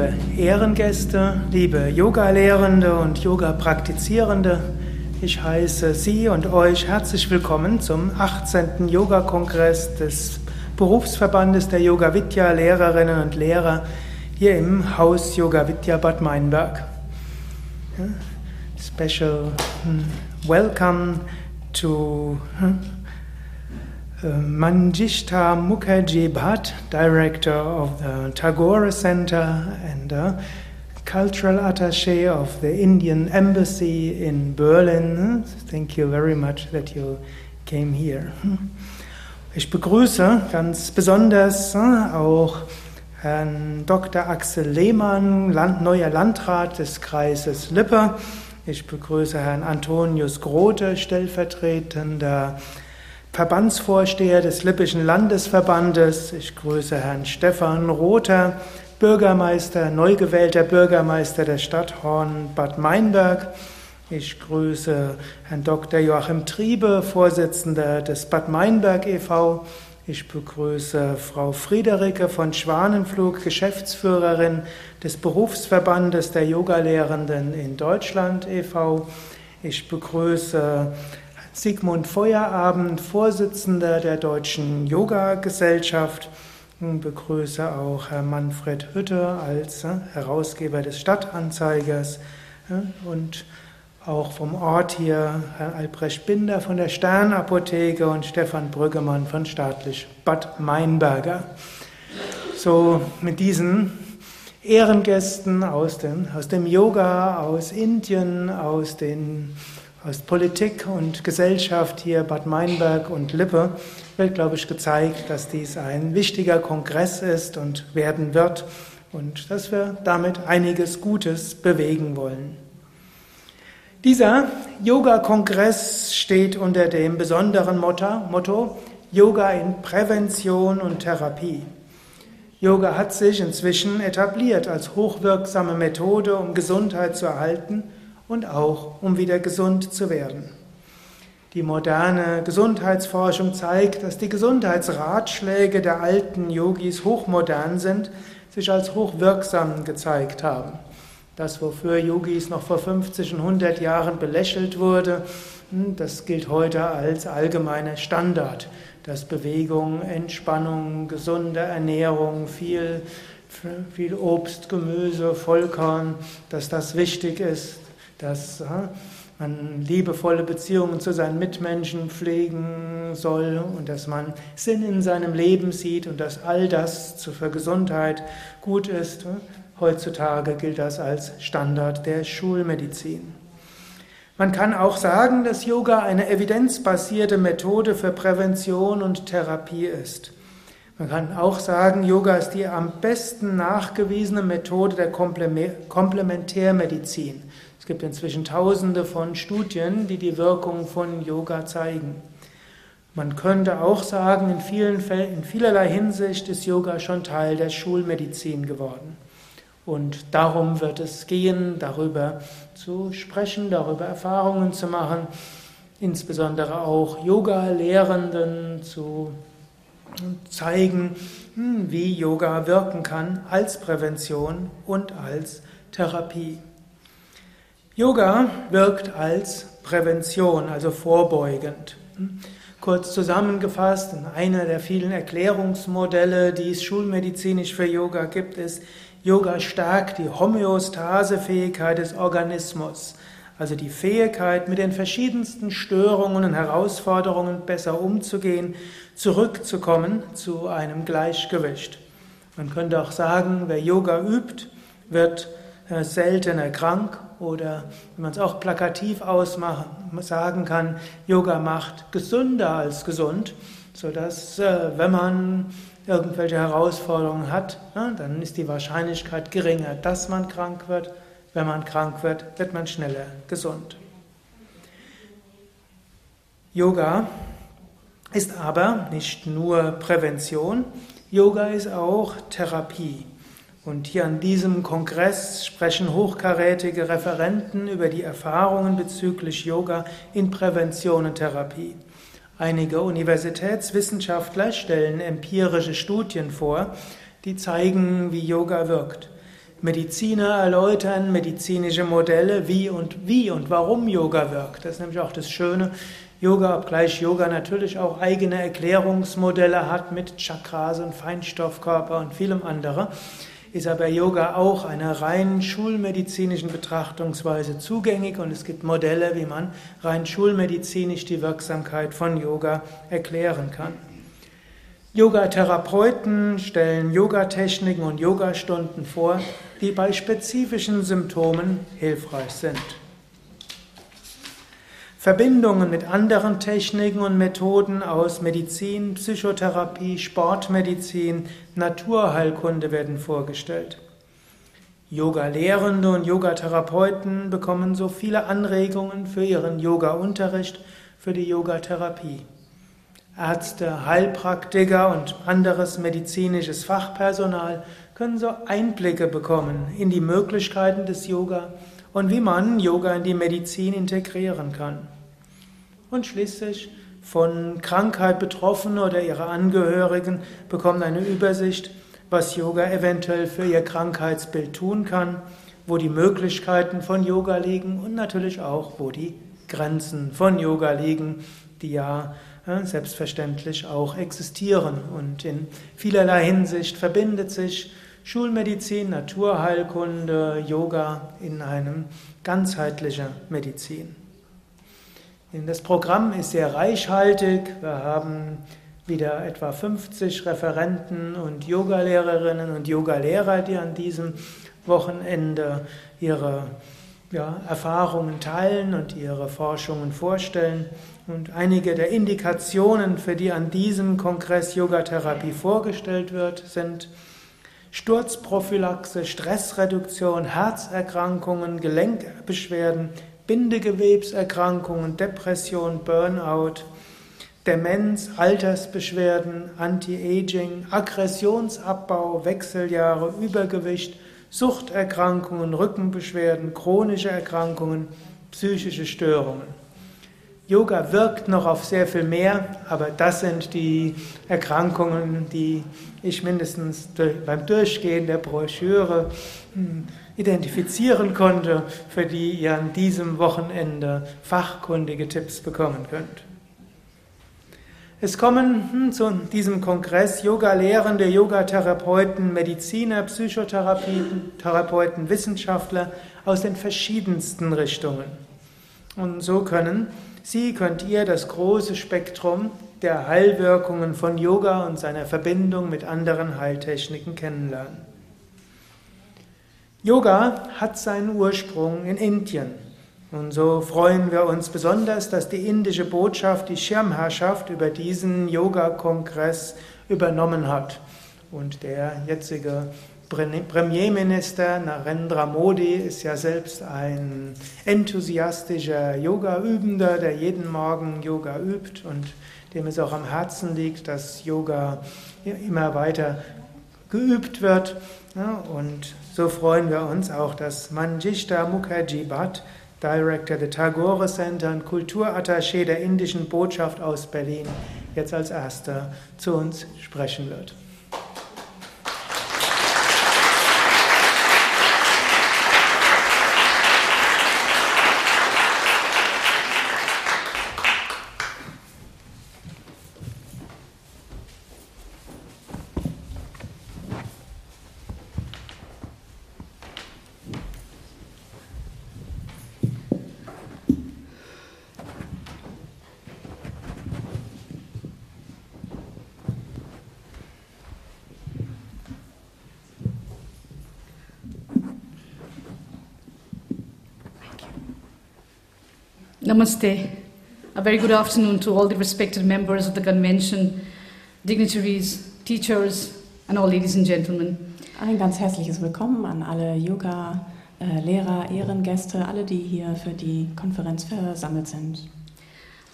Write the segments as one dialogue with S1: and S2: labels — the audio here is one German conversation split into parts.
S1: Liebe Ehrengäste, liebe Yoga-Lehrende und Yoga-Praktizierende, ich heiße Sie und euch herzlich willkommen zum 18. Yoga-Kongress des Berufsverbandes der Yoga Vidya Lehrerinnen und Lehrer hier im Haus Yoga Vidya Bad Meinberg. Special hm, welcome to hm, Manjishta Mukherjee Bhatt, director of the Tagore Center and cultural attaché of the Indian Embassy in Berlin. Thank you very much that you came here. Ich begrüße ganz besonders uh, auch Herrn Dr. Axel Lehmann, Land, neuer Landrat des Kreises Lippe. Ich begrüße Herrn Antonius Grote, stellvertretender Verbandsvorsteher des Lippischen Landesverbandes. Ich grüße Herrn Stefan Rother, Bürgermeister, neu gewählter Bürgermeister der Stadt Horn-Bad Meinberg. Ich grüße Herrn Dr. Joachim Triebe, Vorsitzender des Bad Meinberg e.V. Ich begrüße Frau Friederike von Schwanenflug, Geschäftsführerin des Berufsverbandes der Yogalehrenden in Deutschland e.V. Ich begrüße Sigmund Feuerabend, Vorsitzender der Deutschen Yoga-Gesellschaft. Begrüße auch Herrn Manfred Hütte als äh, Herausgeber des Stadtanzeigers und auch vom Ort hier Herr Albrecht Binder von der Sternapotheke und Stefan Brüggemann von staatlich Bad Meinberger. So mit diesen Ehrengästen aus dem, aus dem Yoga, aus Indien, aus den aus Politik und Gesellschaft hier Bad Meinberg und Lippe wird, glaube ich, gezeigt, dass dies ein wichtiger Kongress ist und werden wird und dass wir damit einiges Gutes bewegen wollen. Dieser Yoga-Kongress steht unter dem besonderen Motto, Motto Yoga in Prävention und Therapie. Yoga hat sich inzwischen etabliert als hochwirksame Methode, um Gesundheit zu erhalten und auch um wieder gesund zu werden. Die moderne Gesundheitsforschung zeigt, dass die Gesundheitsratschläge der alten Yogis hochmodern sind, sich als hochwirksam gezeigt haben. Das, wofür Yogis noch vor 50 und 100 Jahren belächelt wurde, hm, das gilt heute als allgemeiner Standard, dass Bewegung, Entspannung, gesunde Ernährung, viel, viel Obst, Gemüse, Vollkorn, dass das wichtig ist, dass man liebevolle Beziehungen zu seinen Mitmenschen pflegen soll und dass man Sinn in seinem Leben sieht und dass all das für Gesundheit gut ist. Heutzutage gilt das als Standard der Schulmedizin. Man kann auch sagen, dass Yoga eine evidenzbasierte Methode für Prävention und Therapie ist. Man kann auch sagen, Yoga ist die am besten nachgewiesene Methode der Komplementärmedizin. Gibt inzwischen tausende von Studien, die die Wirkung von Yoga zeigen. Man könnte auch sagen, in, vielen in vielerlei Hinsicht ist Yoga schon Teil der Schulmedizin geworden. Und darum wird es gehen, darüber zu sprechen, darüber Erfahrungen zu machen, insbesondere auch Yoga-Lehrenden zu zeigen, hm, wie Yoga wirken kann als Prävention und als Therapie. Yoga wirkt als Prävention, also vorbeugend. Kurz zusammengefasst, einer der vielen Erklärungsmodelle, die es schulmedizinisch für Yoga gibt, ist, Yoga stärkt die Homöostasefähigkeit des Organismus, also die Fähigkeit, mit den verschiedensten Störungen und Herausforderungen besser umzugehen, zurückzukommen zu einem Gleichgewicht. Man könnte auch sagen, wer Yoga übt, wird äh, seltener krank oder wenn man es auch plakativ ausmachen, sagen kann, Yoga macht gesünder als gesund, sodass äh, wenn man irgendwelche Herausforderungen hat, dann ist die Wahrscheinlichkeit geringer, dass man krank wird. Wenn man krank wird, wird man schneller gesund. Yoga ist aber nicht nur Prävention, Yoga ist auch Therapie. Und hier an diesem Kongress sprechen hochkarätige Referenten über die Erfahrungen bezüglich Yoga in Prävention und Therapie. Einige Universitätswissenschaftler stellen empirische Studien vor, die zeigen, wie Yoga wirkt. Mediziner erläutern medizinische Modelle, wie und wie und warum Yoga wirkt. Das ist nämlich auch das Schöne. Yoga, obgleich Yoga natürlich auch eigene Erklärungsmodelle hat mit Chakras und Feinstoffkörper und vielem anderen, ist aber Yoga auch einer rein schulmedizinischen Betrachtungsweise zugänglich und es gibt Modelle, wie man rein schulmedizinisch die Wirksamkeit von Yoga erklären kann. Yoga-Therapeuten stellen Yogatechniken und Yogastunden vor, die bei spezifischen Symptomen hilfreich sind. Verbindungen mit anderen Techniken und Methoden aus Medizin, Psychotherapie, Sportmedizin, Naturheilkunde werden vorgestellt. Yoga-Lehrende und Yogatherapeuten bekommen so viele Anregungen für ihren Yoga-Unterricht, für die Yogatherapie. Ärzte, Heilpraktiker und anderes medizinisches Fachpersonal können so Einblicke bekommen in die Möglichkeiten des Yoga und wie man Yoga in die Medizin integrieren kann. Und schließlich von Krankheit Betroffene oder ihre Angehörigen bekommen eine Übersicht, was Yoga eventuell für ihr Krankheitsbild tun kann, wo die Möglichkeiten von Yoga liegen und natürlich auch, wo die Grenzen von Yoga liegen, die ja selbstverständlich auch existieren. Und in vielerlei Hinsicht verbindet sich Schulmedizin, Naturheilkunde, Yoga in einem ganzheitlichen Medizin. Das Programm ist sehr reichhaltig. Wir haben wieder etwa 50 Referenten und Yogalehrerinnen und Yogalehrer, die an diesem Wochenende ihre ja, Erfahrungen teilen und ihre Forschungen vorstellen. Und einige der Indikationen, für die an diesem Kongress Yogatherapie vorgestellt wird, sind Sturzprophylaxe, Stressreduktion, Herzerkrankungen, Gelenkbeschwerden, Bindegewebserkrankungen, Depression, Burnout, Demenz, Altersbeschwerden, Anti-Aging, Aggressionsabbau, Wechseljahre, Übergewicht, Suchterkrankungen, Rückenbeschwerden, chronische Erkrankungen, psychische Störungen. Yoga wirkt noch auf sehr viel mehr, aber das sind die Erkrankungen, die ich mindestens beim Durchgehen der Broschüre hm, identifizieren konnte, für die ihr an diesem Wochenende fachkundige Tipps bekommen könnt. Es kommen hm, zu diesem Kongress Yoga-Lehrende, Yoga-Therapeuten, Mediziner, Psychotherapeuten, Wissenschaftler aus den verschiedensten Richtungen. Und so können Sie könnt ihr das große Spektrum der Heilwirkungen von Yoga und seiner Verbindung mit anderen Heiltechniken kennenlernen. Yoga hat seinen Ursprung in Indien. Und so freuen wir uns besonders, dass die indische Botschaft die Schirmherrschaft über diesen Yoga-Kongress übernommen hat. Und der jetzige Premierminister Narendra Modi ist ja selbst ein enthusiastischer Yoga-Übender, der jeden Morgen Yoga übt und dem es auch am Herzen liegt, dass Yoga immer weiter geübt wird. Und so freuen wir uns auch, dass Manjishta Mukherjee Bhatt, Director der Tagore Center und Kulturattaché der indischen Botschaft aus Berlin, jetzt als erster zu uns sprechen wird.
S2: Namaste. A very good afternoon to all the respected members of the convention, dignitaries, teachers, and all ladies and gentlemen.
S3: Ein ganz herzliches Willkommen an alle Yoga-Lehrer, Ehrengäste, alle, die hier für die Konferenz versammelt sind.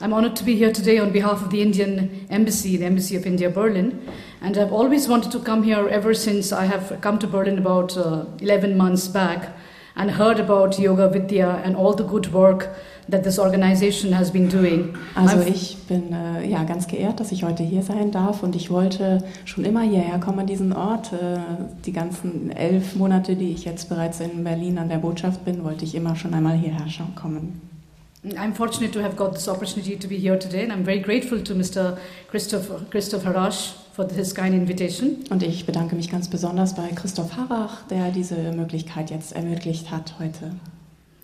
S2: I'm honored to be here today on behalf of the Indian Embassy, the Embassy of India, Berlin. And I've always wanted to come here ever since I have come to Berlin about uh, 11 months back and heard about Yoga Vidya and all the good work that this organization has been doing.
S3: Also ich bin äh, ja ganz geehrt, dass ich heute hier sein darf und ich wollte schon immer hierher kommen an diesen Ort. Äh, die ganzen elf Monate, die ich jetzt bereits in Berlin an der Botschaft bin, wollte ich immer schon einmal hierher kommen.
S2: I'm fortunate to have got this opportunity to be here today, and I'm very grateful to Mr. Christoph, Christoph Harash for his kind invitation.
S3: Und ich bedanke mich ganz besonders bei Christoph Harrach, der diese Möglichkeit jetzt ermöglicht hat heute.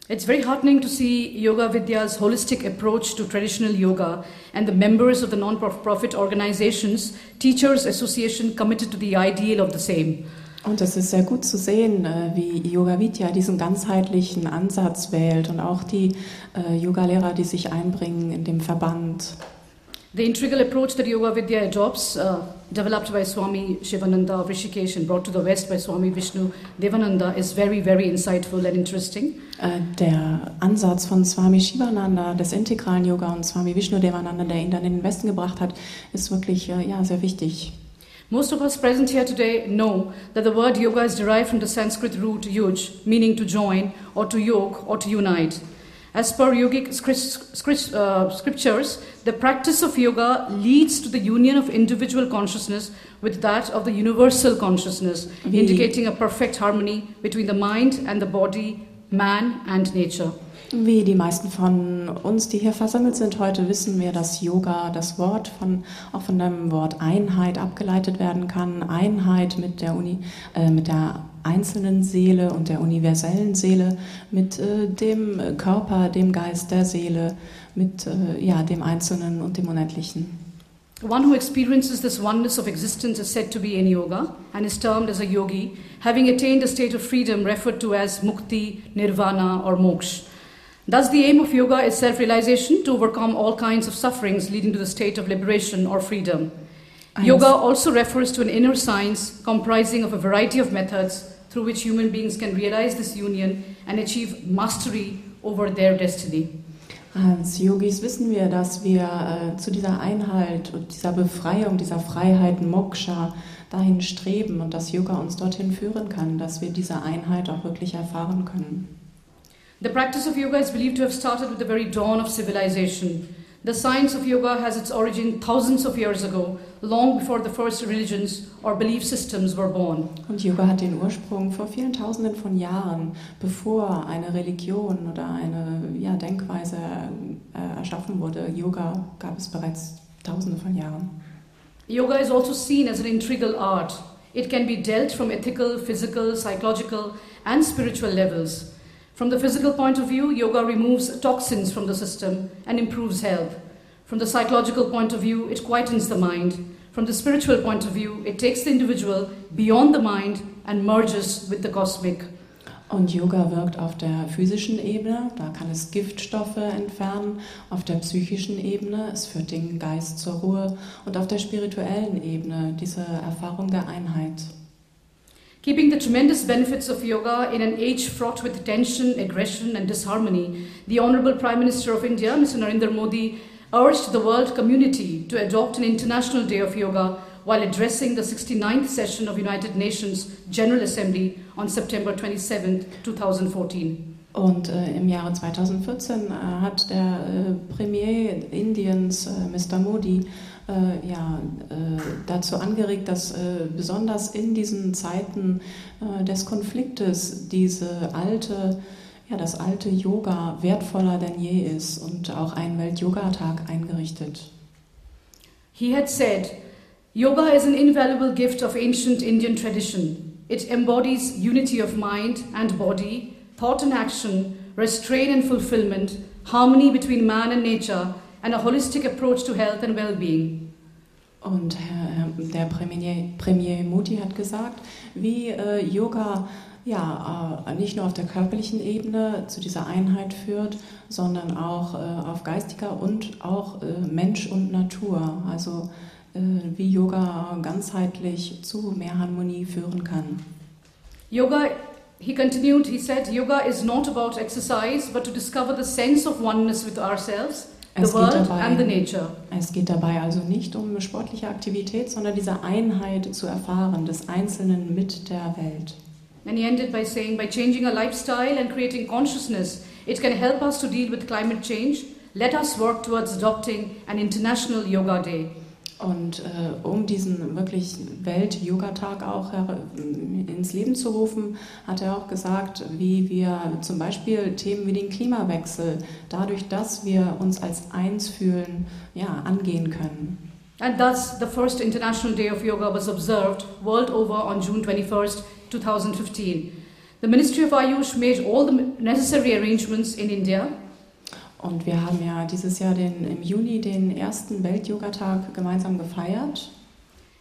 S2: It's very heartening to see Yoga Vidya's holistic approach to traditional yoga and the members of the non profit organizations, Teachers Association, committed to the ideal of the same.
S3: Und es ist sehr gut zu sehen, äh, wie Yoga Vidya diesen ganzheitlichen Ansatz wählt und auch die äh, Yogalehrer, die sich einbringen in dem Verband.
S2: The integral approach that Yoga Vidya adopts, uh, developed by Swami Shivananda of Rishikesh and brought to the West by Swami Vishnu Devananda, is very, very insightful and interesting.
S3: Äh, Der Ansatz von Swami Shivananda des integralen Yoga und Swami Vishnu Devananda, der ihn dann in den Westen gebracht hat, ist wirklich äh, ja, sehr wichtig.
S2: Most of us present here today know that the word yoga is derived from the Sanskrit root yuj, meaning to join or to yoke or to unite. As per yogic uh, scriptures, the practice of yoga leads to the union of individual consciousness with that of the universal consciousness, indicating a perfect harmony between the mind and the body, man and nature.
S3: Wie die meisten von uns, die hier versammelt sind heute, wissen wir, dass Yoga das Wort von, auch von dem Wort Einheit abgeleitet werden kann. Einheit mit der, Uni, äh, mit der einzelnen Seele und der universellen Seele, mit äh, dem Körper, dem Geist der Seele, mit äh, ja, dem Einzelnen und dem Unendlichen.
S2: One who experiences this oneness of existence is said to be in yoga and is termed as a yogi, having attained a state of freedom referred to as mukti, nirvana, or moksha. Thus, the aim of yoga is self realization to overcome all kinds of sufferings leading to the state of liberation or freedom.
S3: Eins-
S2: Yoga also refers to an inner science comprising of a variety of methods through which human beings can realize this union and achieve mastery over their destiny.
S3: Als Yogis wissen wir, dass wir äh, zu dieser Einheit und dieser Befreiung, dieser Freiheit, Moksha, dahin streben und dass Yoga uns dorthin führen kann, dass wir diese Einheit auch wirklich erfahren können.
S2: The practice of yoga is believed to have started with the very dawn of civilization. The science of yoga has its origin thousands of years ago, long before the first religions or belief systems were born.
S3: Und Yoga hat den Ursprung vor vielen Tausenden von Jahren, bevor eine Religion oder eine ja, Denkweise äh, erschaffen wurde. Yoga gab es bereits Tausende von Jahren.
S2: Yoga is also seen as an integral art. It can be dealt from ethical, physical, psychological, and spiritual levels. From the physical point of view, yoga removes toxins from the system and improves health. From the psychological point of view, it quietens the mind. From the spiritual point of view, it takes the individual beyond the mind and merges with the cosmic.
S3: Und Yoga wirkt auf der physischen Ebene, da kann es Giftstoffe entfernen, auf der psychischen Ebene, es führt den Geist zur Ruhe und auf der spirituellen Ebene diese Erfahrung der Einheit.
S2: Keeping the tremendous benefits of yoga in an age fraught with tension, aggression, and disharmony, the Honorable Prime Minister of India, Mr. Narendra Modi, urged the world community to adopt an International Day of Yoga while addressing the 69th session of United Nations General Assembly on September 27, 2014.
S3: Und äh, im Jahre 2014 äh, hat der äh, Premier Indiens, äh, Mr. Modi, äh, ja, äh, dazu angeregt, dass äh, besonders in diesen Zeiten äh, des Konfliktes diese alte, ja, das alte Yoga wertvoller denn je ist und auch einen Welt-Yoga-Tag eingerichtet.
S2: He had said, Yoga is an invaluable gift of ancient Indian tradition. It embodies unity of mind and body, thought and action, restraint and fulfillment, harmony between man and nature, and a holistic approach to health and well being.
S3: Und Herr, der Premier, Premier Modi hat gesagt, wie äh, Yoga ja, äh, nicht nur auf der körperlichen Ebene zu dieser Einheit führt, sondern auch äh, auf geistiger und auch äh, Mensch und Natur. Also äh, wie Yoga ganzheitlich zu mehr Harmonie führen kann.
S2: Yoga, he continued, he said, Yoga is not about exercise, but to discover the sense of oneness with ourselves,
S3: Es geht,
S2: world and the
S3: dabei,
S2: nature.
S3: es geht dabei also nicht um sportliche Aktivität, sondern diese Einheit zu erfahren, des Einzelnen mit der Welt.
S2: And he ended by saying, by changing our lifestyle and creating consciousness It can help us to deal with climate change. Let us work towards adopting an International Yoga Day.
S3: Und äh, um diesen wirklich Welt-Yoga-Tag auch ins Leben zu rufen, hat er auch gesagt, wie wir zum Beispiel Themen wie den Klimawechsel, dadurch, dass wir uns als eins fühlen, ja, angehen können.
S2: And thus, the first International Day of Yoga was observed world over on June 21st, 2015. The Ministry of Ayush made all the necessary arrangements in India.
S3: Und wir haben ja dieses Jahr den, im Juni den ersten Welt-Yoga-Tag gemeinsam gefeiert.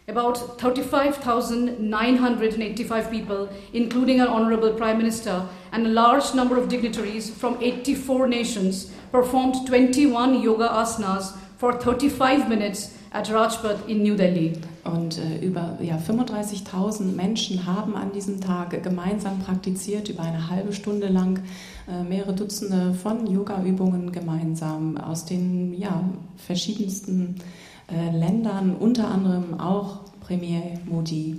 S2: About 35,985 people, including our Honorable Prime Minister and a large number of dignitaries from 84 nations, performed 21 yoga asanas for 35 minutes at Rajpath in New Delhi.
S3: Und äh, über ja, 35.000 Menschen haben an diesem Tag gemeinsam praktiziert, über eine halbe Stunde lang mehrere Dutzende von Yoga-Übungen gemeinsam aus den ja, verschiedensten äh, Ländern, unter anderem auch Premier Modi.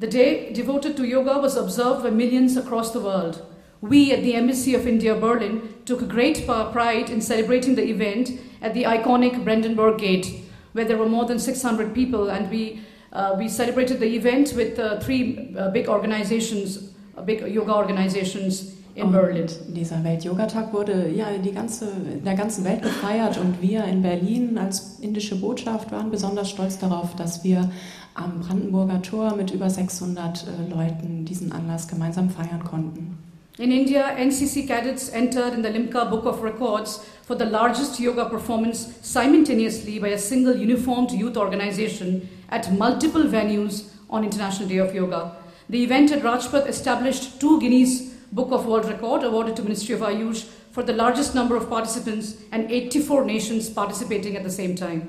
S2: The day devoted to yoga was observed by millions across the world. We at the Embassy of India, Berlin, took great pride in celebrating the event at the iconic Brandenburg Gate, where there were more than 600 people, and we, uh, we celebrated the event with uh, three uh, big organizations, uh, big yoga organizations in Berlin.
S3: Dieser Welt-Yoga-Tag wurde ja die ganze, in der ganzen Welt gefeiert und wir in Berlin als indische Botschaft waren besonders stolz darauf, dass wir am Brandenburger Tor mit über 600 äh, Leuten diesen Anlass gemeinsam feiern konnten.
S2: In India, NCC cadets entered in the Limca Book of Records for the largest yoga performance simultaneously by a single uniformed youth organization at multiple venues on International Day of Yoga. The event at Rajpath established two Guinness Book of World Record awarded to Ministry of Ayush for the largest number of participants and 84 nations participating at the same time.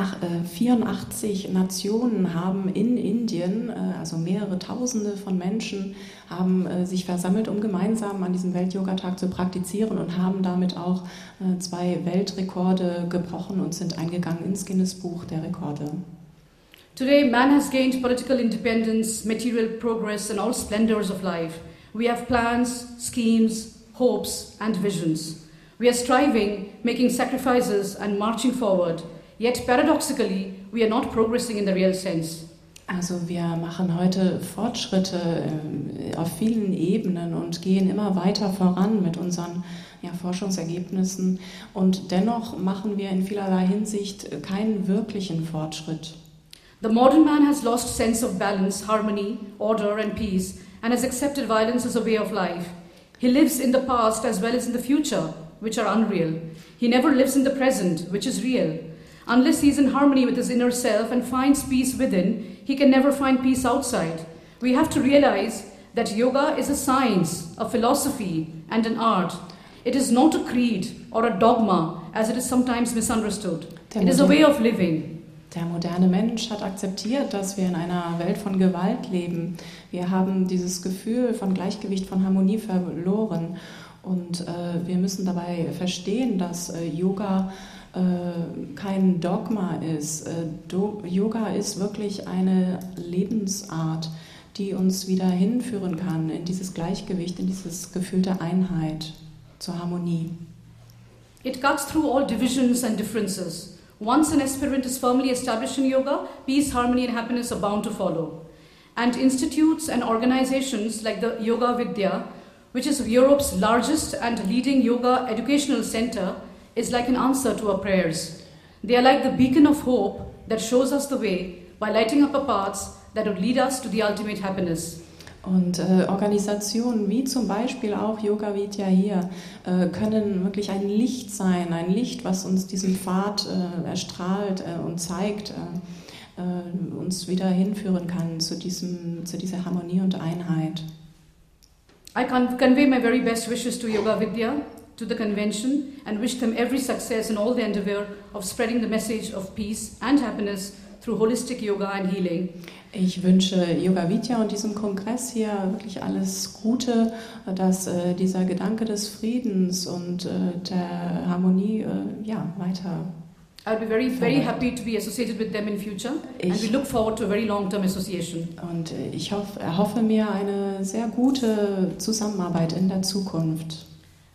S3: Ach, äh, 84 Nationen haben in Indien, äh, also mehrere Tausende von Menschen, haben äh, sich versammelt, um gemeinsam an diesem Welt-Yoga-Tag zu praktizieren und haben damit auch äh, zwei Weltrekorde gebrochen und sind eingegangen ins Guinness-Buch der Rekorde.
S2: Today, man has gained political independence, material progress, and all splendors of life. We have plans, schemes, hopes, and visions. We are striving, making sacrifices, and marching forward. Yet paradoxically, we are not progressing in the real sense.
S3: Also wir machen heute Fortschritte äh, auf vielen Ebenen und gehen immer weiter voran mit unseren ja, Forschungsergebnissen und dennoch machen wir in vielerlei Hinsicht keinen wirklichen Fortschritt.
S2: The modern man has lost sense of balance, harmony, order, and peace, and has accepted violence as a way of life. He lives in the past as well as in the future, which are unreal. He never lives in the present, which is real. Unless he is in harmony with his inner self and finds peace within, he can never find peace outside. We have to realize that yoga is a science, a philosophy, and an art. It is not a creed or a dogma, as it is sometimes misunderstood. It is a way of living.
S3: Der moderne Mensch hat akzeptiert, dass wir in einer Welt von Gewalt leben. Wir haben dieses Gefühl von Gleichgewicht, von Harmonie verloren. Und äh, wir müssen dabei verstehen, dass äh, Yoga äh, kein Dogma ist. Äh, Do Yoga ist wirklich eine Lebensart, die uns wieder hinführen kann in dieses Gleichgewicht, in dieses Gefühl der Einheit, zur Harmonie.
S2: It cuts through all divisions and differences. Once an aspirant is firmly established in yoga, peace, harmony, and happiness are bound to follow. And institutes and organizations like the Yoga Vidya, which is Europe's largest and leading yoga educational center, is like an answer to our prayers. They are like the beacon of hope that shows us the way by lighting up our paths that would lead us to the ultimate happiness.
S3: Und äh, Organisationen wie zum Beispiel auch Yoga Vidya hier äh, können wirklich ein Licht sein, ein Licht, was uns diesen Pfad äh, erstrahlt äh, und zeigt, äh, äh, uns wieder hinführen kann zu, diesem, zu dieser Harmonie und Einheit.
S2: I convey my very best wishes to Yoga Vidya, to the convention, and wish them every success in all the endeavor of spreading the message of peace and happiness through holistic yoga and healing.
S3: Ich wünsche Yoga Vidya und diesem Kongress hier wirklich alles Gute, dass äh, dieser Gedanke des Friedens und äh, der Harmonie äh, ja, weiter.
S2: I'll be very, very happy to be associated with them in future, and we
S3: Ich-
S2: look forward to a very long-term association.
S3: Und ich hoff, erhoffe mir eine sehr gute Zusammenarbeit in der Zukunft.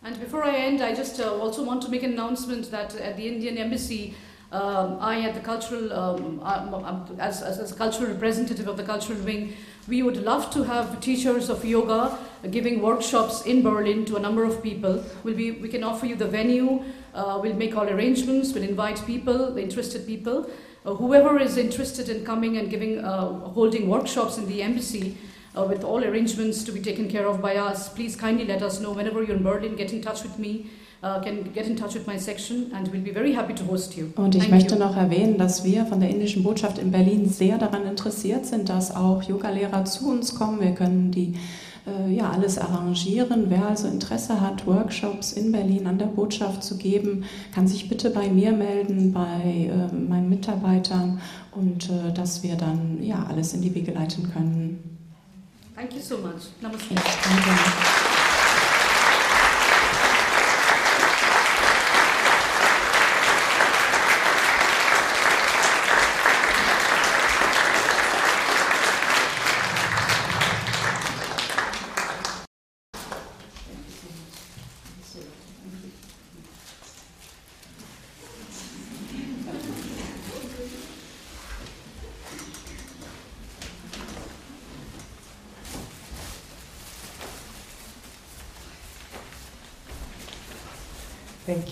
S2: And before I end, I just uh, also want to make an announcement that at the Indian Embassy, um, I, at the cultural, um, as, as, as a cultural representative of the cultural wing, we would love to have teachers of yoga giving workshops in Berlin to a number of people. We'll be, we can offer you the venue, uh, we'll make all arrangements, we'll invite people, interested people. Uh, whoever is interested in coming and giving, uh, holding workshops in the embassy, uh, with all arrangements to be taken care of by us, please kindly let us know whenever you're in Berlin. Get in touch with me. Uh, can get in touch with my section and we'll be very happy to host you.
S3: Und ich
S2: Thank
S3: möchte
S2: you.
S3: noch erwähnen, dass wir von der indischen Botschaft in Berlin sehr daran interessiert sind, dass auch Yogalehrer zu uns kommen. Wir können die äh, ja alles arrangieren. Wer also Interesse hat, Workshops in Berlin an der Botschaft zu geben, kann sich bitte bei mir melden, bei äh, meinen Mitarbeitern und äh, dass wir dann ja alles in die Wege leiten können.
S2: Thank you so much. Namaste.
S3: Ich danke.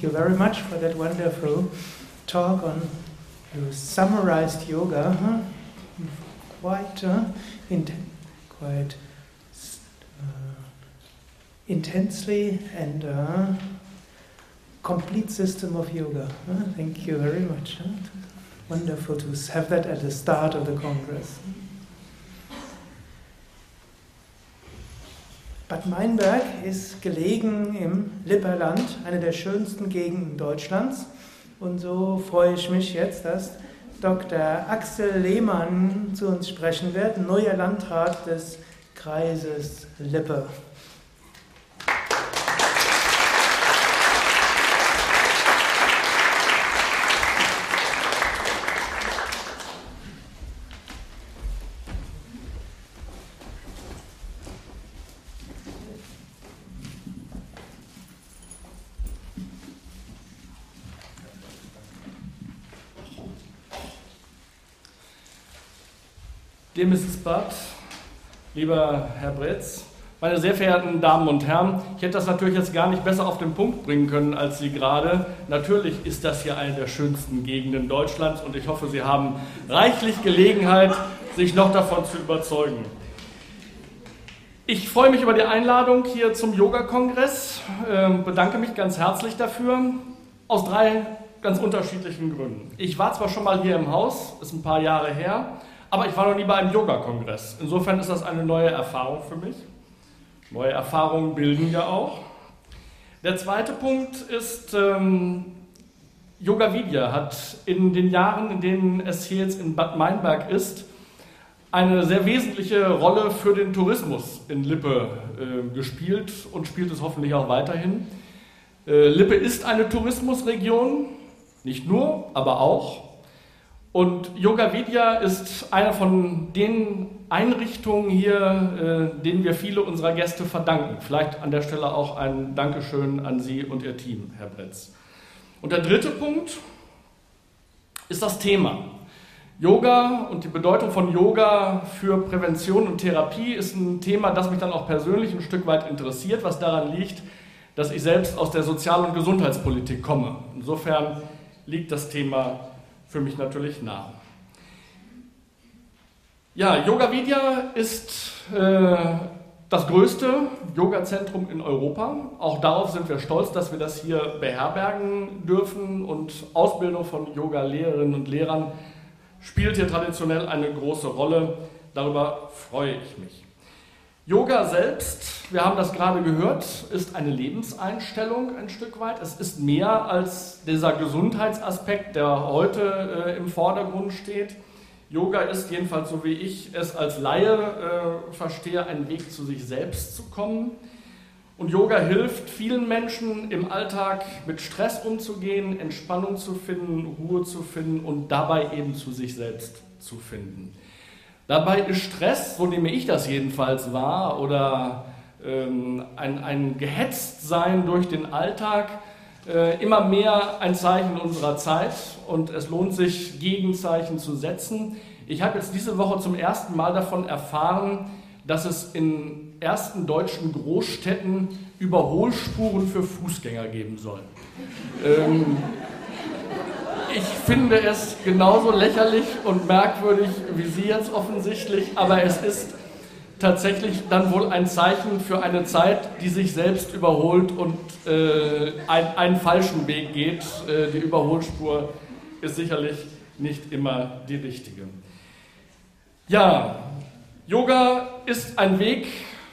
S1: Thank you very much for that wonderful talk on you summarized yoga huh? quite uh, in, quite uh, intensely and uh, complete system of yoga. huh? Thank you very much. huh? Wonderful to have that at the start of the congress. Bad Meinberg ist gelegen im Lipperland, eine der schönsten Gegenden Deutschlands. Und so freue ich mich jetzt, dass Dr. Axel Lehmann zu uns sprechen wird, neuer Landrat des Kreises Lippe.
S4: Dear Mrs. Butt, lieber Herr Bretz, meine sehr verehrten Damen und Herren, ich hätte das natürlich jetzt gar nicht besser auf den Punkt bringen können als Sie gerade. Natürlich ist das hier eine der schönsten Gegenden Deutschlands und ich hoffe, Sie haben reichlich Gelegenheit, sich noch davon zu überzeugen. Ich freue mich über die Einladung hier zum Yoga-Kongress, ähm, bedanke mich ganz herzlich dafür, aus drei ganz unterschiedlichen Gründen. Ich war zwar schon mal hier im Haus, ist ein paar Jahre her, aber ich war noch nie bei einem Yoga-Kongress. Insofern ist das eine neue Erfahrung für mich. Neue Erfahrungen bilden ja auch. Der zweite Punkt ist, ähm, Yoga Vidya hat in den Jahren, in denen es hier jetzt in Bad Meinberg ist, eine sehr wesentliche Rolle für den Tourismus in Lippe äh, gespielt und spielt es hoffentlich auch weiterhin. Äh, Lippe ist eine Tourismusregion, nicht nur, aber auch. Und Yoga Vidya ist eine von den Einrichtungen hier, äh, denen wir viele unserer Gäste verdanken. Vielleicht an der Stelle auch ein Dankeschön an Sie und Ihr Team, Herr Bretz. Und der dritte Punkt ist das Thema. Yoga und die Bedeutung von Yoga für Prävention und Therapie ist ein Thema, das mich dann auch persönlich ein Stück weit interessiert, was daran liegt, dass ich selbst aus der Sozial- und Gesundheitspolitik komme. Insofern liegt das Thema für mich natürlich nah. Ja, Yoga Vidya ist äh, das größte Yoga-Zentrum in Europa. Auch darauf sind wir stolz, dass wir das hier beherbergen dürfen und Ausbildung von Yoga-Lehrerinnen und Lehrern spielt hier traditionell eine große Rolle. Darüber freue ich mich. Yoga selbst, wir haben das gerade gehört, ist eine Lebenseinstellung ein Stück weit. Es ist mehr als dieser Gesundheitsaspekt, der heute äh, im Vordergrund steht. Yoga ist jedenfalls so wie ich es als Laie äh, verstehe, ein Weg zu sich selbst zu kommen. Und Yoga hilft vielen Menschen im Alltag mit Stress umzugehen, Entspannung zu finden, Ruhe zu finden und dabei eben zu sich selbst zu finden. Dabei ist Stress, so nehme ich das jedenfalls wahr, oder ähm, ein, ein Gehetztsein durch den Alltag, äh, immer mehr ein Zeichen unserer Zeit und es lohnt sich, Gegenzeichen zu setzen. Ich habe jetzt diese Woche zum ersten Mal davon erfahren, dass es in ersten deutschen Großstädten Überholspuren für Fußgänger geben soll. Ähm, ich finde es genauso lächerlich und merkwürdig wie Sie jetzt offensichtlich, aber es ist tatsächlich dann wohl ein Zeichen für eine Zeit, die sich selbst überholt und äh, ein, einen falschen Weg geht. Äh, die Überholspur ist sicherlich nicht immer die richtige. Ja, Yoga ist ein Weg,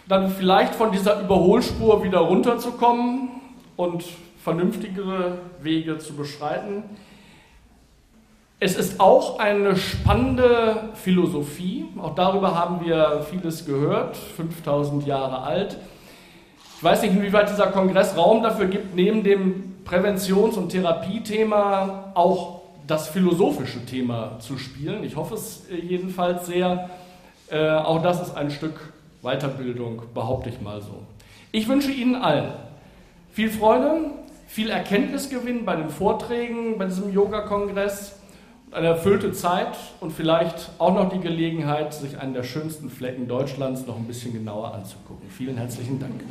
S4: dann vielleicht von dieser Überholspur wieder runterzukommen und vernünftigere Wege zu beschreiten. Es ist auch eine spannende Philosophie. Auch darüber haben wir vieles gehört, 5000 Jahre alt. Ich weiß nicht, inwieweit dieser Kongress Raum dafür gibt, neben dem Präventions- und Therapiethema auch das philosophische Thema zu spielen. Ich hoffe es jedenfalls sehr. Äh, auch das ist ein Stück Weiterbildung, behaupte ich mal so. Ich wünsche Ihnen allen viel Freude, viel Erkenntnisgewinn bei den Vorträgen, bei diesem Yoga-Kongress eine erfüllte Zeit und vielleicht auch noch die Gelegenheit, sich einen der schönsten Flecken Deutschlands noch ein bisschen genauer anzugucken. Vielen herzlichen Dank.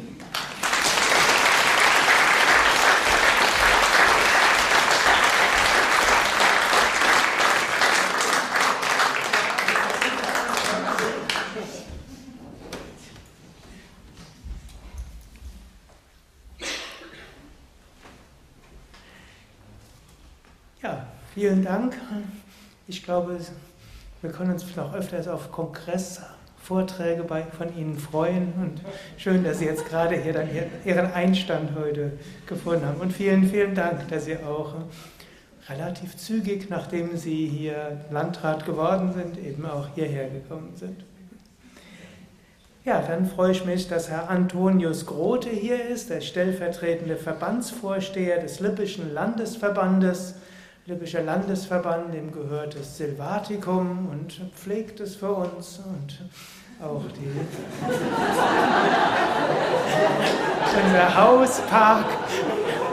S1: Vielen Dank. Ich glaube, wir können uns noch öfters auf Kongressvorträge bei, von Ihnen freuen und schön, dass Sie jetzt gerade hier dann Ihren Einstand heute gefunden haben. Und vielen, vielen Dank, dass Sie auch relativ zügig, nachdem Sie hier Landrat geworden sind, eben auch hierher gekommen sind. Ja, dann freue ich mich, dass Herr Antonius Grote hier ist, der stellvertretende Verbandsvorsteher des Lippischen Landesverbandes. Lippischer Landesverband, dem gehört das Silvaticum und pflegt es für uns und auch die unser Hauspark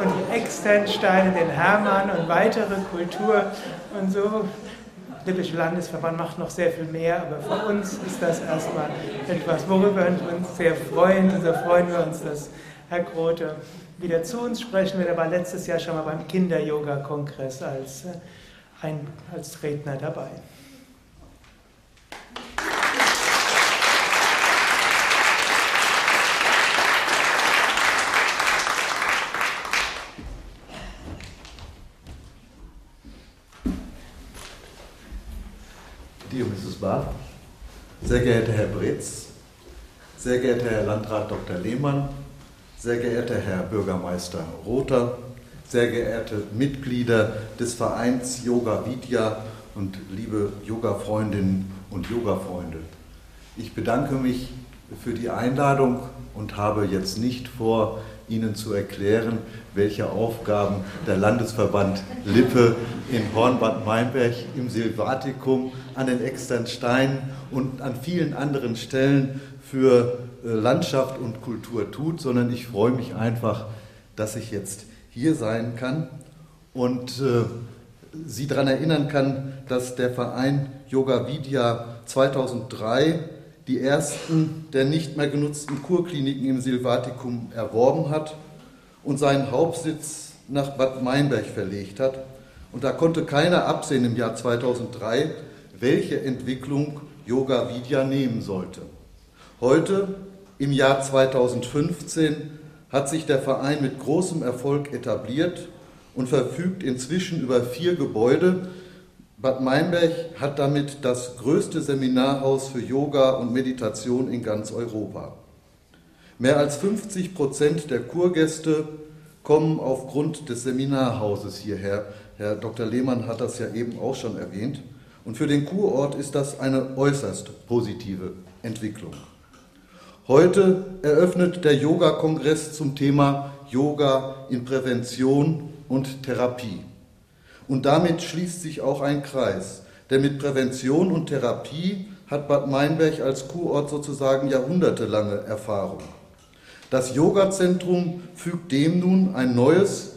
S1: und die Externsteine, den Hermann und weitere Kultur und so. Lippischer Landesverband macht noch sehr viel mehr, aber für uns ist das erstmal etwas, worüber wir uns sehr freuen. Und so freuen wir uns, dass Herr Grote wieder zu uns sprechen wird. Er war letztes Jahr schon mal beim Kinder-Yoga-Kongress als, äh, als Redner dabei.
S5: Dear Mrs. Barth, sehr geehrter Herr Bretz, sehr geehrter Herr Landrat Dr. Lehmann, sehr geehrter Herr Bürgermeister Rother, sehr geehrte Mitglieder des Vereins Yoga Vidya und liebe Yoga-Freundinnen und Yoga-Freunde. Ich bedanke mich für die Einladung und habe jetzt nicht vor, Ihnen zu erklären, welche Aufgaben der Landesverband Lippe in Hornbad Meinberg im Silvatikum, an den Externsteinen und an vielen anderen Stellen für äh, Landschaft und Kultur tut, sondern ich freue mich einfach, dass ich jetzt hier sein kann und äh, Sie daran erinnern kann, dass der Verein Yoga Vidya 2003 die ersten der nicht mehr genutzten Kurkliniken im Silvatikum erworben hat und seinen Hauptsitz nach Bad Meinberg verlegt hat. Und da konnte keiner absehen im Jahr 2003, welche Entwicklung Yoga Vidya nehmen sollte. Heute im Jahr 2015 hat sich der Verein mit großem Erfolg etabliert und verfügt inzwischen über vier Gebäude. Bad Meinberg hat damit das größte Seminarhaus für Yoga und Meditation in ganz Europa. Mehr als 50 Prozent der Kurgäste kommen aufgrund des Seminarhauses hierher. Herr Dr. Lehmann hat das ja eben auch schon erwähnt. Und für den Kurort ist das eine äußerst positive Entwicklung. Heute eröffnet der Yoga-Kongress zum Thema Yoga in Prävention und Therapie. Und damit schließt sich auch ein Kreis, denn mit Prävention und Therapie hat Bad Meinberg als Kurort sozusagen jahrhundertelange Erfahrung. Das Yoga-Zentrum fügt dem nun ein neues,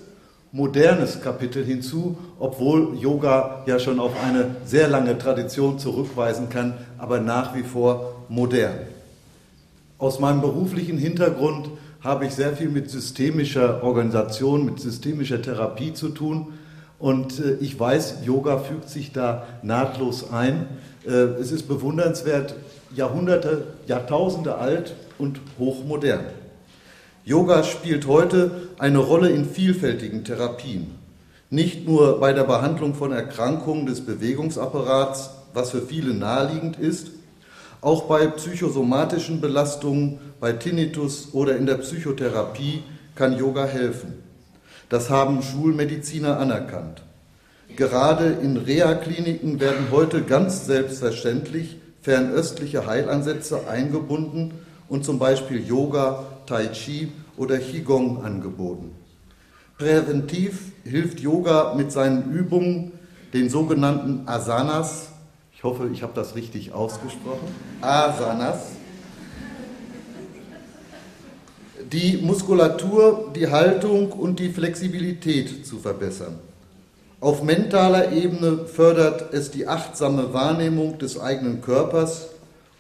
S5: modernes Kapitel hinzu, obwohl Yoga ja schon auf eine sehr lange Tradition zurückweisen kann, aber nach wie vor modern. Aus meinem beruflichen Hintergrund habe ich sehr viel mit systemischer Organisation, mit systemischer Therapie zu tun. Und äh, ich weiß, Yoga fügt sich da nahtlos ein. Äh, es ist bewundernswert, Jahrhunderte, Jahrtausende alt und hochmodern. Yoga spielt heute eine Rolle in vielfältigen Therapien. Nicht nur bei der Behandlung von Erkrankungen des Bewegungsapparats, was für viele naheliegend ist, auch bei psychosomatischen Belastungen, bei Tinnitus oder in der Psychotherapie kann Yoga helfen. Das haben Schulmediziner anerkannt. Gerade in Reha-Kliniken werden heute ganz selbstverständlich fernöstliche Heilansätze eingebunden und zum Beispiel Yoga, Tai Chi oder Qigong angeboten. Präventiv hilft Yoga mit seinen Übungen, den sogenannten Asanas, ich hoffe, ich habe das richtig ausgesprochen, Asanas, die Muskulatur, die Haltung und die Flexibilität zu verbessern. Auf mentaler Ebene fördert es die achtsame Wahrnehmung des eigenen Körpers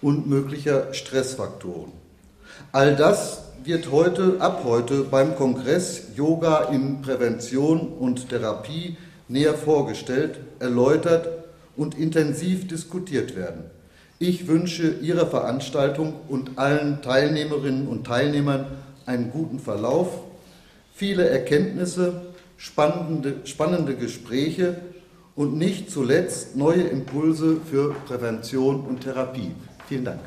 S5: und möglicher Stressfaktoren. All das wird heute, ab heute beim Kongress Yoga in Prävention und Therapie näher vorgestellt, erläutert und intensiv diskutiert werden. Ich wünsche Ihrer Veranstaltung und allen Teilnehmerinnen und Teilnehmern einen guten Verlauf, viele Erkenntnisse, spannende, spannende Gespräche und nicht zuletzt neue Impulse für Prävention und Therapie. Vielen Dank.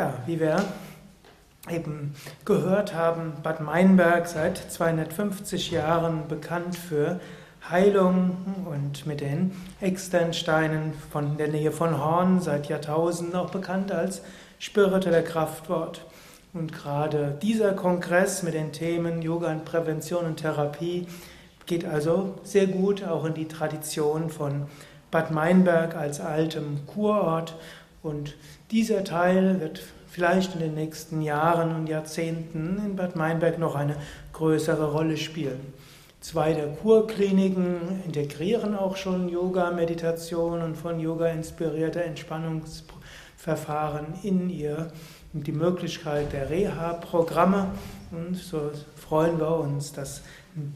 S1: Ja, wie wir eben gehört haben, Bad Meinberg seit 250 Jahren bekannt für Heilung und mit den Externsteinen von der Nähe von Horn seit Jahrtausenden auch bekannt als spiritueller Kraftwort. Und gerade dieser Kongress mit den Themen Yoga und Prävention und Therapie geht also sehr gut auch in die Tradition von Bad Meinberg als altem Kurort und dieser Teil wird vielleicht in den nächsten Jahren und Jahrzehnten in Bad Meinberg noch eine größere Rolle spielen. Zwei der Kurkliniken integrieren auch schon Yoga, Meditation und von Yoga inspirierte Entspannungsverfahren in ihr die Möglichkeit der Reha-Programme. Und so freuen wir uns, dass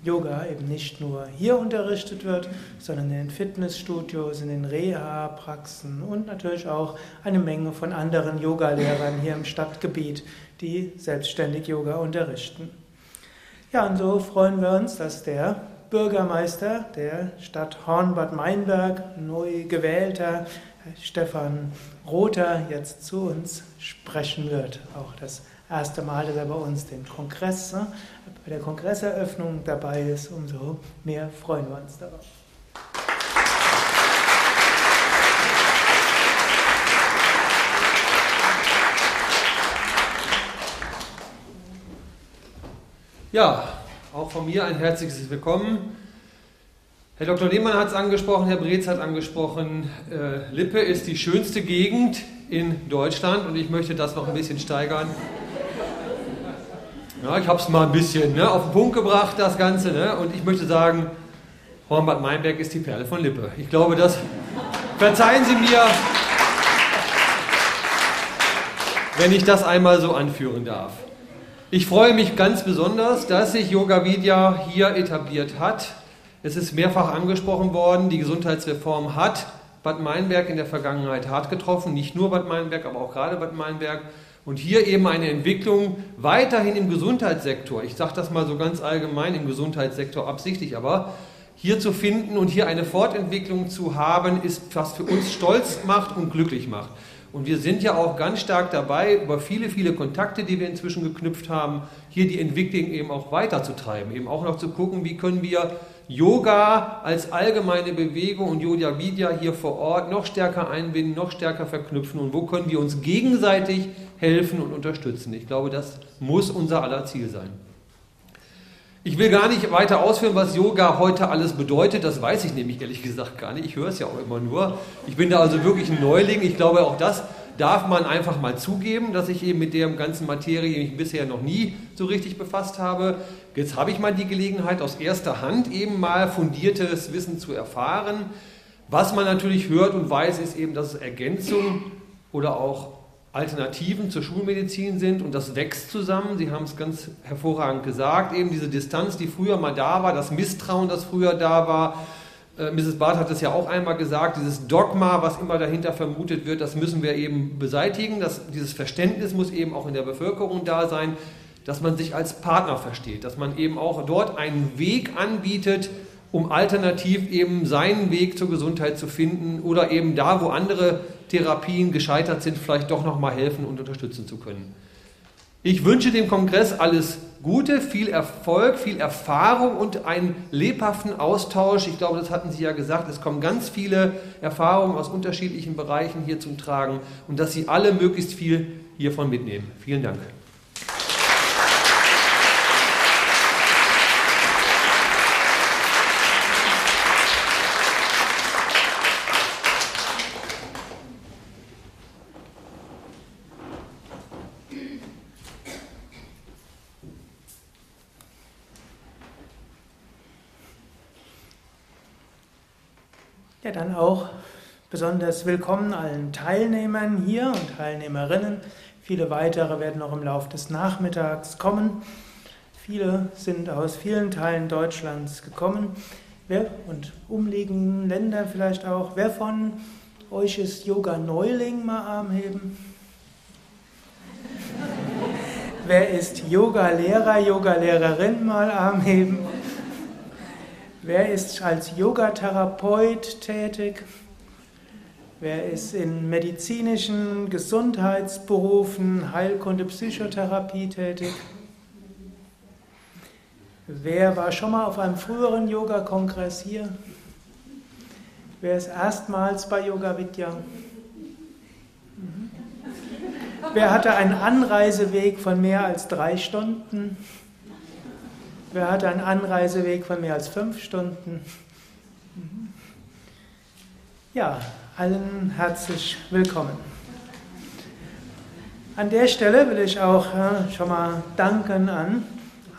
S1: Yoga eben nicht nur hier unterrichtet wird, sondern in den Fitnessstudios, in den Reha-Praxen und natürlich auch eine Menge von anderen Yogalehrern hier im Stadtgebiet, die selbstständig Yoga unterrichten. Ja, und so freuen wir uns, dass der Bürgermeister der Stadt Hornbad Meinberg, neu gewählter Stefan Rother, jetzt zu uns sprechen wird. Auch das erste Mal, dass er bei uns den Kongress, ne, bei der Kongresseröffnung dabei ist, umso mehr freuen wir uns darauf.
S6: Ja, auch von mir ein herzliches Willkommen. Herr Dr. Lehmann hat es angesprochen, Herr Breetz hat angesprochen, äh, Lippe ist die schönste Gegend in Deutschland und ich möchte das noch ein bisschen steigern. Ja, ich habe es mal ein bisschen ne, auf den Punkt gebracht, das Ganze. Ne, und ich möchte sagen, Hornbad Meinberg ist die Perle von Lippe. Ich glaube, das verzeihen Sie mir, wenn ich das einmal so anführen darf. Ich freue mich ganz besonders, dass sich Yoga Vidya hier etabliert hat. Es ist mehrfach angesprochen worden, die Gesundheitsreform hat Bad Meinberg in der Vergangenheit hart getroffen, nicht nur Bad Meinberg, aber auch gerade Bad Meinberg. Und hier eben eine Entwicklung weiterhin im Gesundheitssektor, ich sage das mal so ganz allgemein im Gesundheitssektor absichtlich, aber hier zu finden und hier eine Fortentwicklung zu haben, ist was für uns stolz macht und glücklich macht. Und wir sind ja auch ganz stark dabei, über viele, viele Kontakte, die wir inzwischen geknüpft haben, hier die Entwicklung eben auch weiterzutreiben. Eben auch noch zu gucken, wie können wir Yoga als allgemeine Bewegung und Yoga Vidya hier vor Ort noch stärker einbinden, noch stärker verknüpfen und wo können wir uns gegenseitig helfen und unterstützen. Ich glaube, das muss unser aller Ziel sein. Ich will gar nicht weiter ausführen, was Yoga heute alles bedeutet. Das weiß ich nämlich ehrlich gesagt gar nicht. Ich höre es ja auch immer nur. Ich bin da also wirklich ein Neuling. Ich glaube, auch das darf man einfach mal zugeben, dass ich eben mit der ganzen Materie mich bisher noch nie so richtig befasst habe. Jetzt habe ich mal die Gelegenheit, aus erster Hand eben mal fundiertes Wissen zu erfahren. Was man natürlich hört und weiß, ist eben, dass es Ergänzungen oder auch Alternativen zur Schulmedizin sind und das wächst zusammen. Sie haben es ganz hervorragend gesagt, eben diese Distanz, die früher mal da war, das Misstrauen, das früher da war. Äh, Mrs. Barth hat es ja auch einmal gesagt, dieses Dogma, was immer dahinter vermutet wird, das müssen wir eben beseitigen. Das, dieses Verständnis muss eben auch in der Bevölkerung da sein, dass man sich als Partner versteht, dass man eben auch dort einen Weg anbietet, um alternativ eben seinen Weg zur Gesundheit zu finden oder eben da, wo andere Therapien gescheitert sind, vielleicht doch nochmal helfen und unterstützen zu können. Ich wünsche dem Kongress alles Gute, viel Erfolg, viel Erfahrung und einen lebhaften Austausch. Ich glaube, das hatten Sie ja gesagt, es kommen ganz viele Erfahrungen aus unterschiedlichen Bereichen hier zum Tragen und dass Sie alle möglichst viel hiervon mitnehmen. Vielen Dank.
S1: Ja, dann auch besonders willkommen allen Teilnehmern hier und Teilnehmerinnen. Viele weitere werden noch im Laufe des Nachmittags kommen. Viele sind aus vielen Teilen Deutschlands gekommen. Und umliegenden Länder vielleicht auch. Wer von euch ist Yoga Neuling? Mal Arm heben. Wer ist Yoga-Lehrer, Yoga-Lehrerin? Mal Arm heben. Wer ist als Yogatherapeut tätig? Wer ist in medizinischen Gesundheitsberufen, Heilkunde, Psychotherapie tätig? Wer war schon mal auf einem früheren Yoga-Kongress hier? Wer ist erstmals bei Yoga Vidya? Mhm. Wer hatte einen Anreiseweg von mehr als drei Stunden? Wer hat einen Anreiseweg von mehr als fünf Stunden? Ja, allen herzlich willkommen. An der Stelle will ich auch äh, schon mal danken an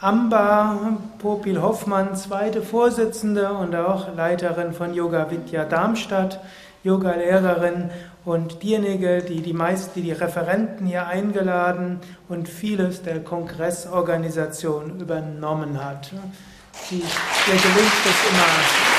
S1: Amba Popil-Hoffmann, zweite Vorsitzende und auch Leiterin von Yoga Vidya Darmstadt, Yoga-Lehrerin und diejenige, die die meisten, die die Referenten hier eingeladen und vieles der Kongressorganisation übernommen hat. Die, ihr gelingt es immer.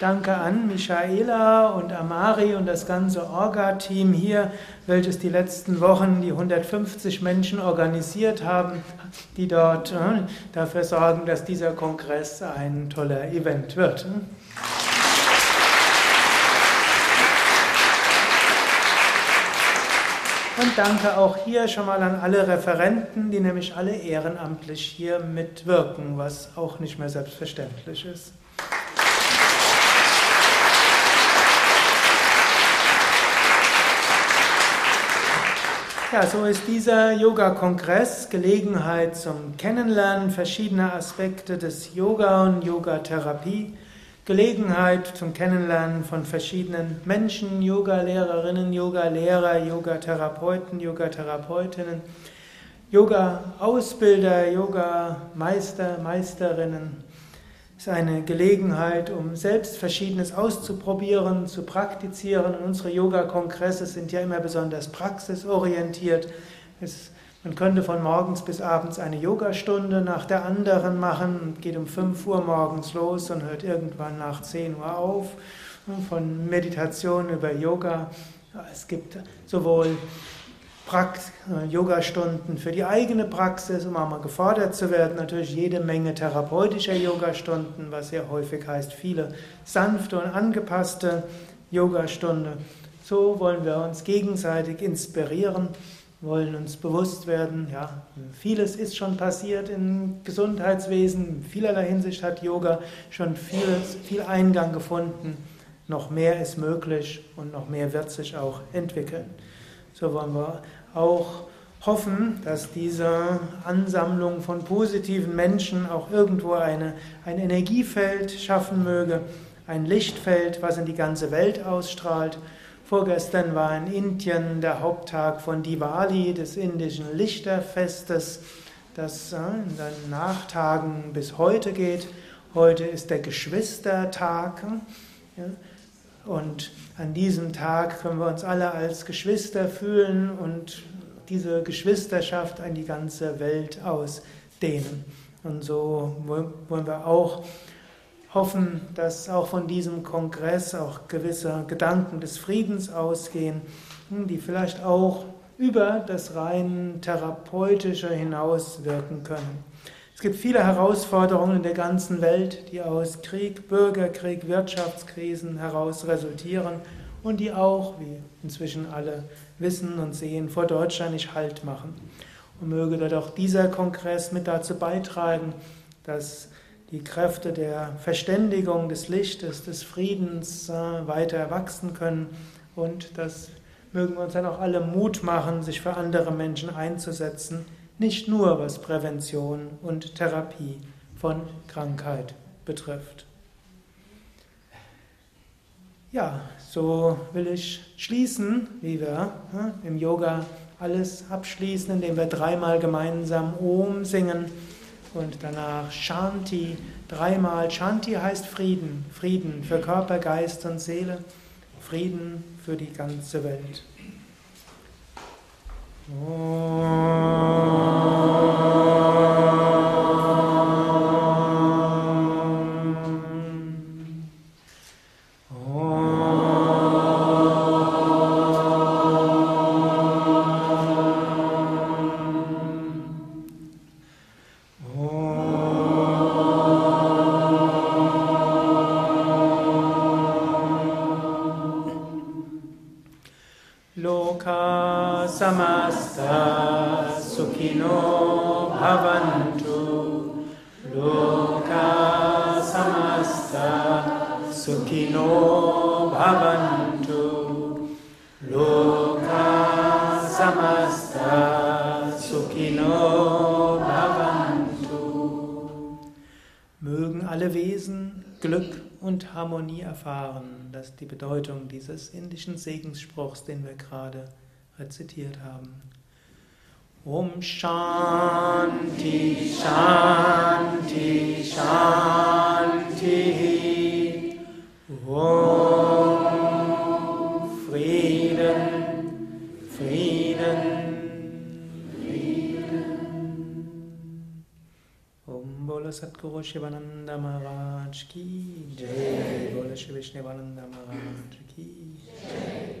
S1: Danke an Michaela und Amari und das ganze Orga-Team hier, welches die letzten Wochen die 150 Menschen organisiert haben, die dort äh, dafür sorgen, dass dieser Kongress ein toller Event wird. Und danke auch hier schon mal an alle Referenten, die nämlich alle ehrenamtlich hier mitwirken, was auch nicht mehr selbstverständlich ist. Ja, so ist dieser Yoga-Kongress Gelegenheit zum Kennenlernen verschiedener Aspekte des Yoga und Yoga-Therapie, Gelegenheit zum Kennenlernen von verschiedenen Menschen, Yoga-Lehrerinnen, Yoga-Lehrer, Yoga-Therapeuten, Yoga-Therapeutinnen, Yoga-Ausbilder, Yoga-Meister, Meisterinnen ist eine Gelegenheit, um selbst Verschiedenes auszuprobieren, zu praktizieren. Und unsere Yoga-Kongresse sind ja immer besonders praxisorientiert. Es, man könnte von morgens bis abends eine Yogastunde nach der anderen machen, geht um 5 Uhr morgens los und hört irgendwann nach 10 Uhr auf. Von Meditation über Yoga. Es gibt sowohl Prax Yogastunden für die eigene Praxis, um auch mal gefordert zu werden. Natürlich jede Menge therapeutischer Yogastunden, was sehr häufig heißt, viele sanfte und angepasste Yogastunde. So wollen wir uns gegenseitig inspirieren wollen uns bewusst werden, ja, vieles ist schon passiert im Gesundheitswesen, in vielerlei Hinsicht hat Yoga schon vieles, viel Eingang gefunden, noch mehr ist möglich und noch mehr wird sich auch entwickeln. So wollen wir auch hoffen, dass diese Ansammlung von positiven Menschen auch irgendwo eine, ein Energiefeld schaffen möge, ein Lichtfeld, was in die ganze Welt ausstrahlt Vorgestern war in Indien der Haupttag von Diwali, des indischen Lichterfestes, das äh, in den Nachtagen bis heute geht. Heute ist der Geschwistertag. Und an diesem Tag können wir uns alle als Geschwister fühlen und diese Geschwisterschaft an die ganze Welt ausdehnen. Und so wollen wir auch hoffen, dass auch von diesem Kongress auch gewisse Gedanken des Friedens ausgehen, die vielleicht auch über das rein therapeutische hinaus wirken können. Es gibt viele Herausforderungen in der ganzen Welt, die aus Krieg, Bürgerkrieg, Wirtschaftskrisen heraus resultieren und die auch, wie inzwischen alle wissen und sehen, vor Deutschland nicht Halt machen. Und möge dort auch dieser Kongress mit dazu beitragen, dass die Kräfte der Verständigung, des Lichtes, des Friedens äh, weiter wachsen können und das mögen wir uns dann auch alle Mut machen, sich für andere Menschen einzusetzen, nicht nur was Prävention und Therapie von Krankheit betrifft. Ja, so will ich schließen, wie wir äh, im Yoga alles abschließen, indem wir dreimal gemeinsam Om singen und danach Shanti dreimal. Shanti heißt Frieden, Frieden für Körper, Geist und Seele, Frieden für die ganze Welt. Oh. Die Bedeutung dieses indischen Segensspruchs, den wir gerade rezitiert haben. Om Shanti, Shanti, Shanti. Om बोलो शिवानंद महाराज की जय बोले श्री विष्णुवानंद महाराज की जय